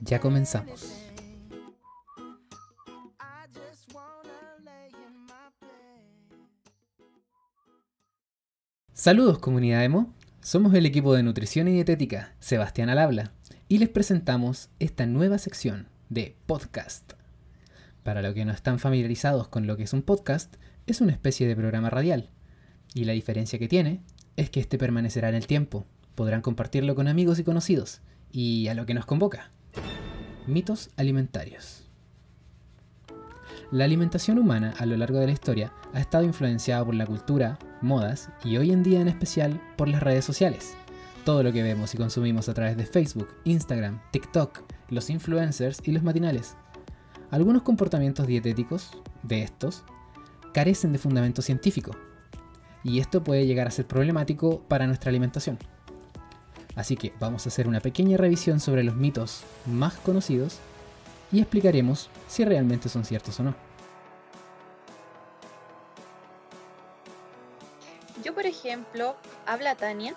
Ya comenzamos. Saludos comunidad emo, somos el equipo de nutrición y dietética, Sebastián al habla, y les presentamos esta nueva sección de podcast. Para los que no están familiarizados con lo que es un podcast, es una especie de programa radial, y la diferencia que tiene es que este permanecerá en el tiempo, podrán compartirlo con amigos y conocidos, y a lo que nos convoca. Mitos alimentarios. La alimentación humana a lo largo de la historia ha estado influenciada por la cultura, modas y hoy en día en especial por las redes sociales. Todo lo que vemos y consumimos a través de Facebook, Instagram, TikTok, los influencers y los matinales. Algunos comportamientos dietéticos de estos carecen de fundamento científico y esto puede llegar a ser problemático para nuestra alimentación. Así que vamos a hacer una pequeña revisión sobre los mitos más conocidos y explicaremos si realmente son ciertos o no. Yo, por ejemplo, habla Tania,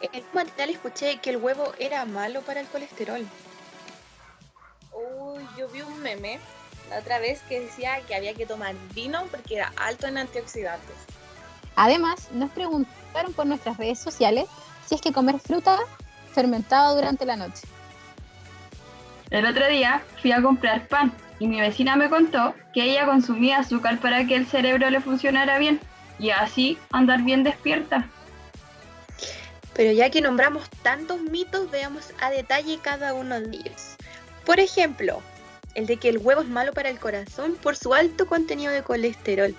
en un material escuché que el huevo era malo para el colesterol. Uy, yo vi un meme la otra vez que decía que había que tomar vino porque era alto en antioxidantes. Además, nos preguntaron por nuestras redes sociales si es que comer fruta fermentada durante la noche. El otro día fui a comprar pan y mi vecina me contó que ella consumía azúcar para que el cerebro le funcionara bien y así andar bien despierta. Pero ya que nombramos tantos mitos, veamos a detalle cada uno de ellos. Por ejemplo, el de que el huevo es malo para el corazón por su alto contenido de colesterol.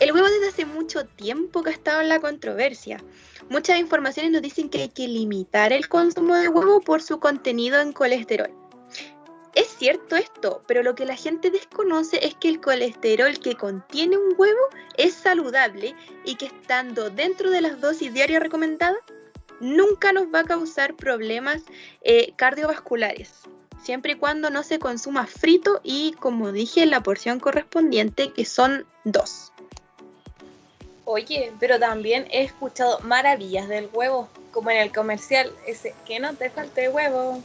El huevo desde hace mucho tiempo que ha estado en la controversia. Muchas informaciones nos dicen que hay que limitar el consumo de huevo por su contenido en colesterol. Es cierto esto, pero lo que la gente desconoce es que el colesterol que contiene un huevo es saludable y que estando dentro de las dosis diarias recomendadas, nunca nos va a causar problemas eh, cardiovasculares, siempre y cuando no se consuma frito y, como dije, la porción correspondiente, que son dos. Oye, pero también he escuchado maravillas del huevo, como en el comercial, ese que no te falte huevo.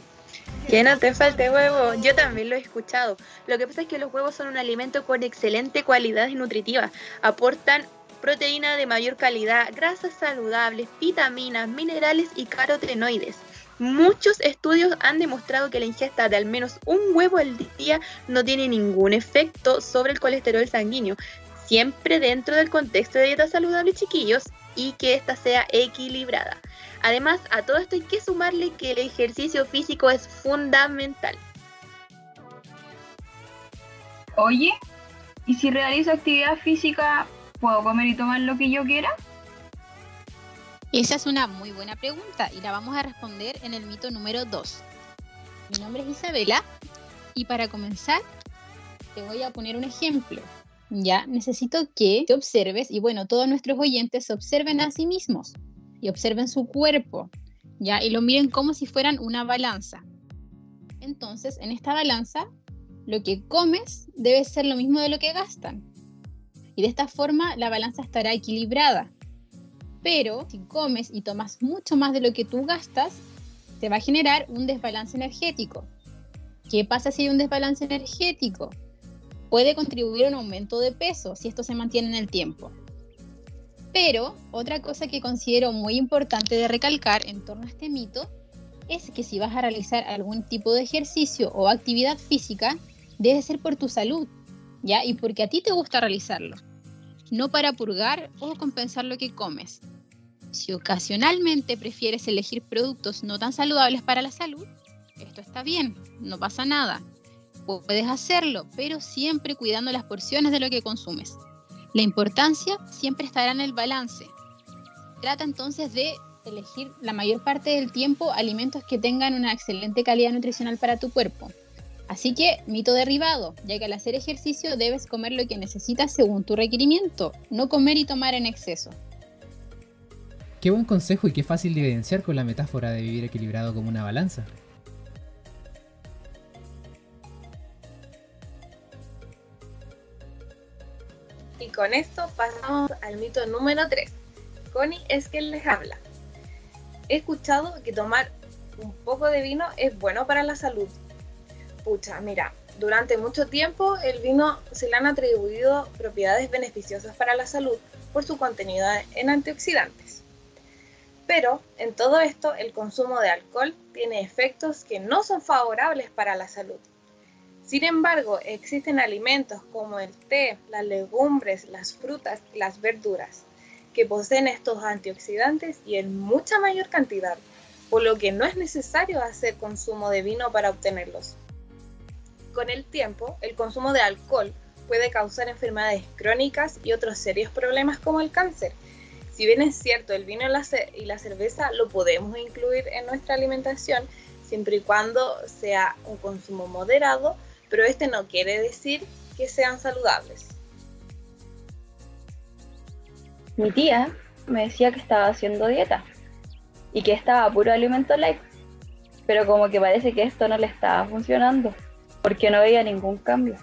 Que no te falte huevo. Yo también lo he escuchado. Lo que pasa es que los huevos son un alimento con excelente cualidad nutritiva. Aportan proteína de mayor calidad, grasas saludables, vitaminas, minerales y carotenoides. Muchos estudios han demostrado que la ingesta de al menos un huevo al día no tiene ningún efecto sobre el colesterol sanguíneo, siempre dentro del contexto de dieta saludable, chiquillos, y que ésta sea equilibrada. Además, a todo esto hay que sumarle que el ejercicio físico es fundamental. Oye, ¿y si realizo actividad física, puedo comer y tomar lo que yo quiera? Esa es una muy buena pregunta y la vamos a responder en el mito número 2. Mi nombre es Isabela y para comenzar te voy a poner un ejemplo. Ya, necesito que te observes y bueno, todos nuestros oyentes se observen a sí mismos y observen su cuerpo, ¿ya? Y lo miren como si fueran una balanza. Entonces, en esta balanza, lo que comes debe ser lo mismo de lo que gastan. Y de esta forma la balanza estará equilibrada. Pero si comes y tomas mucho más de lo que tú gastas, te va a generar un desbalance energético. ¿Qué pasa si hay un desbalance energético? Puede contribuir a un aumento de peso si esto se mantiene en el tiempo. Pero otra cosa que considero muy importante de recalcar en torno a este mito es que si vas a realizar algún tipo de ejercicio o actividad física, debe ser por tu salud, ¿ya? Y porque a ti te gusta realizarlo, no para purgar o compensar lo que comes. Si ocasionalmente prefieres elegir productos no tan saludables para la salud, esto está bien, no pasa nada. Puedes hacerlo, pero siempre cuidando las porciones de lo que consumes. La importancia siempre estará en el balance. Trata entonces de elegir la mayor parte del tiempo alimentos que tengan una excelente calidad nutricional para tu cuerpo. Así que, mito derribado, ya que al hacer ejercicio debes comer lo que necesitas según tu requerimiento, no comer y tomar en exceso. Qué buen consejo y qué fácil de evidenciar con la metáfora de vivir equilibrado como una balanza. Y con esto pasamos al mito número 3. Connie es quien les habla. He escuchado que tomar un poco de vino es bueno para la salud. Pucha, mira, durante mucho tiempo el vino se le han atribuido propiedades beneficiosas para la salud por su contenido en antioxidantes. Pero en todo esto el consumo de alcohol tiene efectos que no son favorables para la salud. Sin embargo, existen alimentos como el té, las legumbres, las frutas y las verduras que poseen estos antioxidantes y en mucha mayor cantidad, por lo que no es necesario hacer consumo de vino para obtenerlos. Con el tiempo, el consumo de alcohol puede causar enfermedades crónicas y otros serios problemas como el cáncer. Si bien es cierto, el vino y la cerveza lo podemos incluir en nuestra alimentación siempre y cuando sea un consumo moderado pero este no quiere decir que sean saludables. Mi tía me decía que estaba haciendo dieta y que estaba puro alimento light, pero como que parece que esto no le estaba funcionando porque no veía ningún cambio.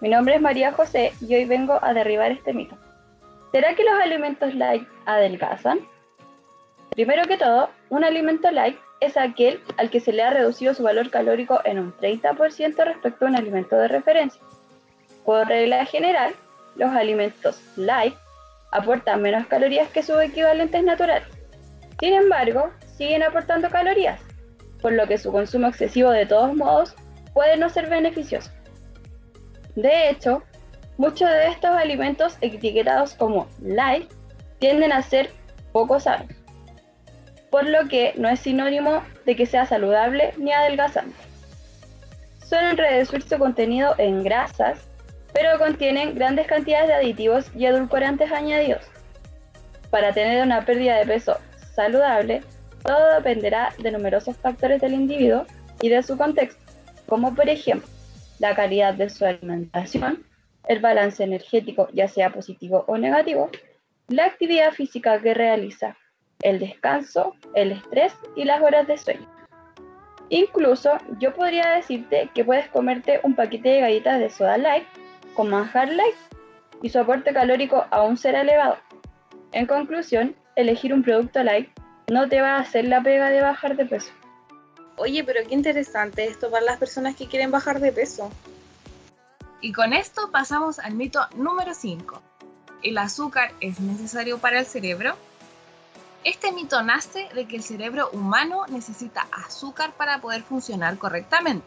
Mi nombre es María José y hoy vengo a derribar este mito. ¿Será que los alimentos light adelgazan? Primero que todo, un alimento light es aquel al que se le ha reducido su valor calórico en un 30% respecto a un alimento de referencia. Por regla general, los alimentos light aportan menos calorías que sus equivalentes naturales. Sin embargo, siguen aportando calorías, por lo que su consumo excesivo de todos modos puede no ser beneficioso. De hecho, muchos de estos alimentos etiquetados como light tienden a ser poco sanos por lo que no es sinónimo de que sea saludable ni adelgazante. Suelen reducir su contenido en grasas, pero contienen grandes cantidades de aditivos y edulcorantes añadidos. Para tener una pérdida de peso saludable, todo dependerá de numerosos factores del individuo y de su contexto, como por ejemplo la calidad de su alimentación, el balance energético ya sea positivo o negativo, la actividad física que realiza, el descanso, el estrés y las horas de sueño. Incluso yo podría decirte que puedes comerte un paquete de galletas de soda light con manjar light y su aporte calórico aún será elevado. En conclusión, elegir un producto light no te va a hacer la pega de bajar de peso. Oye, pero qué interesante esto para las personas que quieren bajar de peso. Y con esto pasamos al mito número 5. ¿El azúcar es necesario para el cerebro? Este mito nace de que el cerebro humano necesita azúcar para poder funcionar correctamente.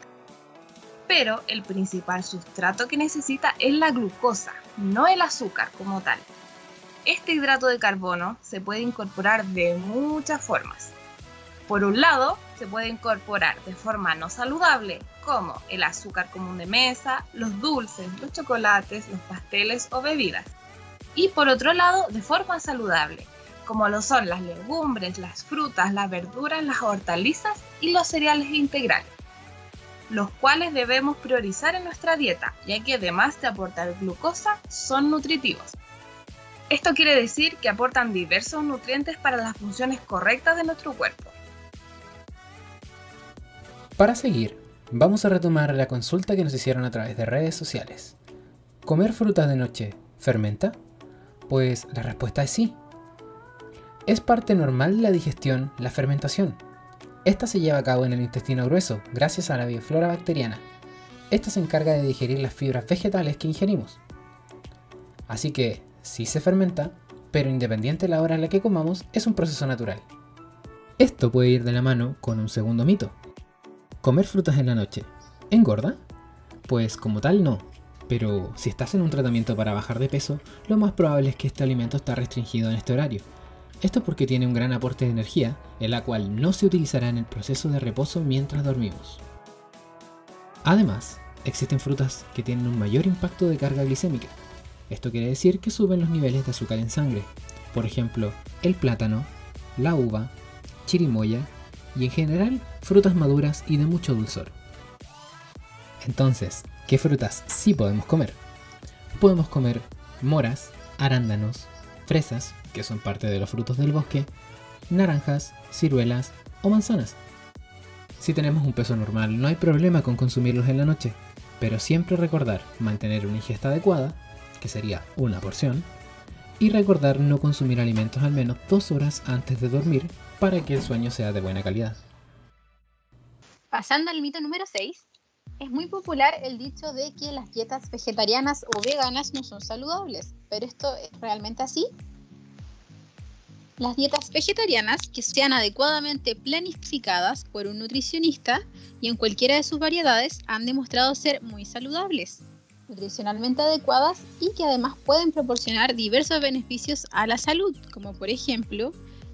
Pero el principal sustrato que necesita es la glucosa, no el azúcar como tal. Este hidrato de carbono se puede incorporar de muchas formas. Por un lado, se puede incorporar de forma no saludable, como el azúcar común de mesa, los dulces, los chocolates, los pasteles o bebidas. Y por otro lado, de forma saludable, como lo son las legumbres, las frutas, las verduras, las hortalizas y los cereales integrales, los cuales debemos priorizar en nuestra dieta, ya que además de aportar glucosa, son nutritivos. Esto quiere decir que aportan diversos nutrientes para las funciones correctas de nuestro cuerpo. Para seguir, vamos a retomar la consulta que nos hicieron a través de redes sociales. ¿Comer frutas de noche fermenta? Pues la respuesta es sí. Es parte normal de la digestión la fermentación. Esta se lleva a cabo en el intestino grueso gracias a la bioflora bacteriana. Esta se encarga de digerir las fibras vegetales que ingerimos. Así que, sí se fermenta, pero independiente de la hora en la que comamos, es un proceso natural. Esto puede ir de la mano con un segundo mito. ¿Comer frutas en la noche engorda? Pues como tal no, pero si estás en un tratamiento para bajar de peso, lo más probable es que este alimento está restringido en este horario esto porque tiene un gran aporte de energía, en la cual no se utilizará en el proceso de reposo mientras dormimos. Además, existen frutas que tienen un mayor impacto de carga glicémica. Esto quiere decir que suben los niveles de azúcar en sangre. Por ejemplo, el plátano, la uva, chirimoya y en general frutas maduras y de mucho dulzor. Entonces, ¿qué frutas sí podemos comer? Podemos comer moras, arándanos, fresas, que son parte de los frutos del bosque, naranjas, ciruelas o manzanas. Si tenemos un peso normal, no hay problema con consumirlos en la noche, pero siempre recordar mantener una ingesta adecuada, que sería una porción, y recordar no consumir alimentos al menos dos horas antes de dormir para que el sueño sea de buena calidad. Pasando al mito número 6, Es muy popular el dicho de que las dietas vegetarianas o veganas no son saludables, pero ¿esto es realmente así? Las dietas vegetarianas que sean adecuadamente planificadas por un nutricionista y en cualquiera de sus variedades han demostrado ser muy saludables, nutricionalmente adecuadas y que además pueden proporcionar diversos beneficios a la salud, como por ejemplo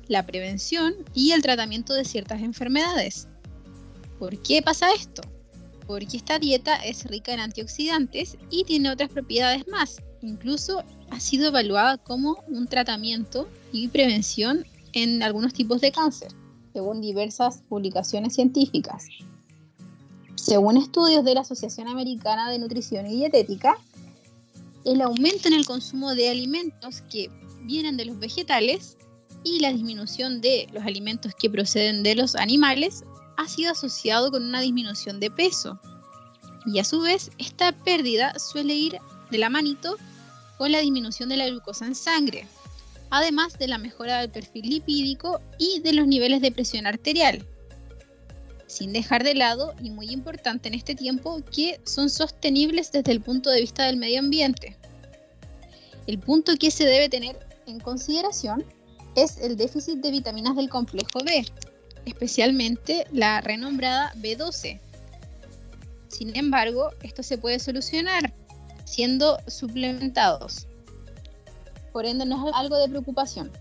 la prevención y el tratamiento de ciertas enfermedades. ¿Por qué pasa esto? Porque esta dieta es rica en antioxidantes y tiene otras propiedades más. Incluso ha sido evaluada como un tratamiento y prevención en algunos tipos de cáncer, según diversas publicaciones científicas. Según estudios de la Asociación Americana de Nutrición y Dietética, el aumento en el consumo de alimentos que vienen de los vegetales y la disminución de los alimentos que proceden de los animales ha sido asociado con una disminución de peso. Y a su vez, esta pérdida suele ir de la manito con la disminución de la glucosa en sangre, además de la mejora del perfil lipídico y de los niveles de presión arterial. Sin dejar de lado, y muy importante en este tiempo, que son sostenibles desde el punto de vista del medio ambiente. El punto que se debe tener en consideración es el déficit de vitaminas del complejo B, especialmente la renombrada B12. Sin embargo, esto se puede solucionar siendo suplementados. Por ende, no es algo de preocupación.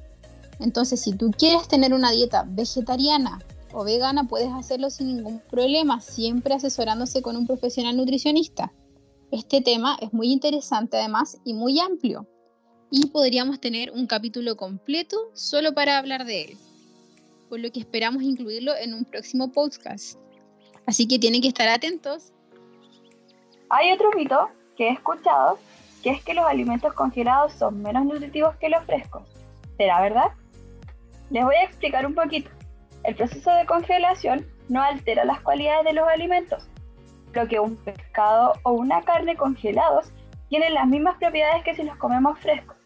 Entonces, si tú quieres tener una dieta vegetariana o vegana, puedes hacerlo sin ningún problema, siempre asesorándose con un profesional nutricionista. Este tema es muy interesante además y muy amplio y podríamos tener un capítulo completo solo para hablar de él, por lo que esperamos incluirlo en un próximo podcast. Así que tienen que estar atentos. Hay otro mito que he escuchado, que es que los alimentos congelados son menos nutritivos que los frescos. ¿Será verdad? Les voy a explicar un poquito. El proceso de congelación no altera las cualidades de los alimentos, lo que un pescado o una carne congelados tienen las mismas propiedades que si los comemos frescos.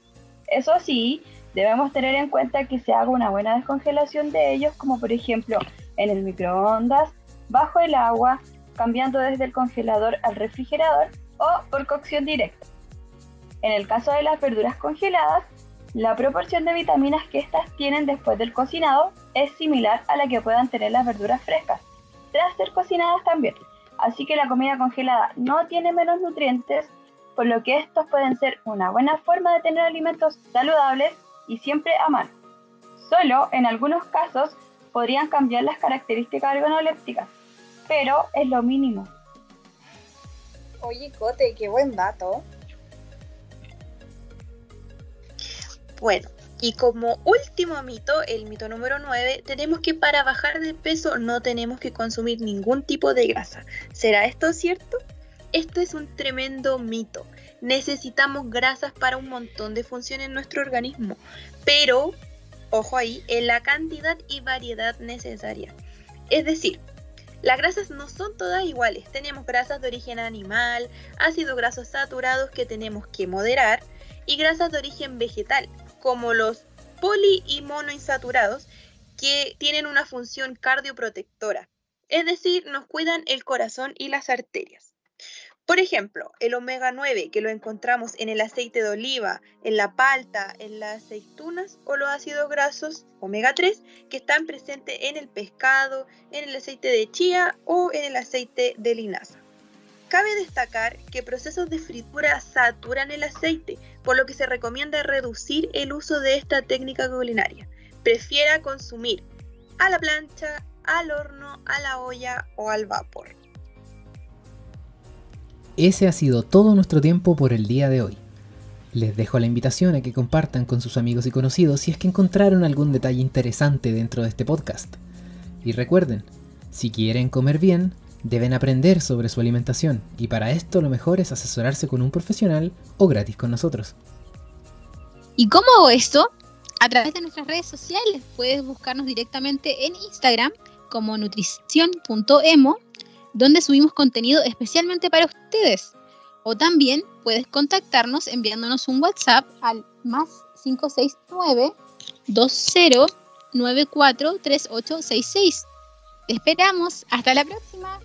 Eso sí, debemos tener en cuenta que se haga una buena descongelación de ellos, como por ejemplo en el microondas, bajo el agua, cambiando desde el congelador al refrigerador o por cocción directa. En el caso de las verduras congeladas, la proporción de vitaminas que éstas tienen después del cocinado es similar a la que puedan tener las verduras frescas, tras ser cocinadas también. Así que la comida congelada no tiene menos nutrientes por lo que estos pueden ser una buena forma de tener alimentos saludables y siempre a mano. Solo en algunos casos podrían cambiar las características organolépticas, pero es lo mínimo. Oye, Cote, qué buen dato. Bueno, y como último mito, el mito número 9, tenemos que para bajar de peso no tenemos que consumir ningún tipo de grasa. ¿Será esto cierto? Esto es un tremendo mito. Necesitamos grasas para un montón de funciones en nuestro organismo, pero, ojo ahí, en la cantidad y variedad necesaria. Es decir, las grasas no son todas iguales. Tenemos grasas de origen animal, ácidos grasos saturados que tenemos que moderar y grasas de origen vegetal, como los poli y monoinsaturados, que tienen una función cardioprotectora. Es decir, nos cuidan el corazón y las arterias. Por ejemplo, el omega 9 que lo encontramos en el aceite de oliva, en la palta, en las aceitunas o los ácidos grasos omega 3 que están presentes en el pescado, en el aceite de chía o en el aceite de linaza. Cabe destacar que procesos de fritura saturan el aceite, por lo que se recomienda reducir el uso de esta técnica culinaria. Prefiera consumir a la plancha, al horno, a la olla o al vapor. Ese ha sido todo nuestro tiempo por el día de hoy. Les dejo la invitación a que compartan con sus amigos y conocidos si es que encontraron algún detalle interesante dentro de este podcast. Y recuerden, si quieren comer bien, deben aprender sobre su alimentación y para esto lo mejor es asesorarse con un profesional o gratis con nosotros. ¿Y cómo hago esto? A través de nuestras redes sociales. Puedes buscarnos directamente en Instagram como nutrición.emo donde subimos contenido especialmente para ustedes. O también puedes contactarnos enviándonos un WhatsApp al más 569 2094 3866. Te esperamos. Hasta la próxima.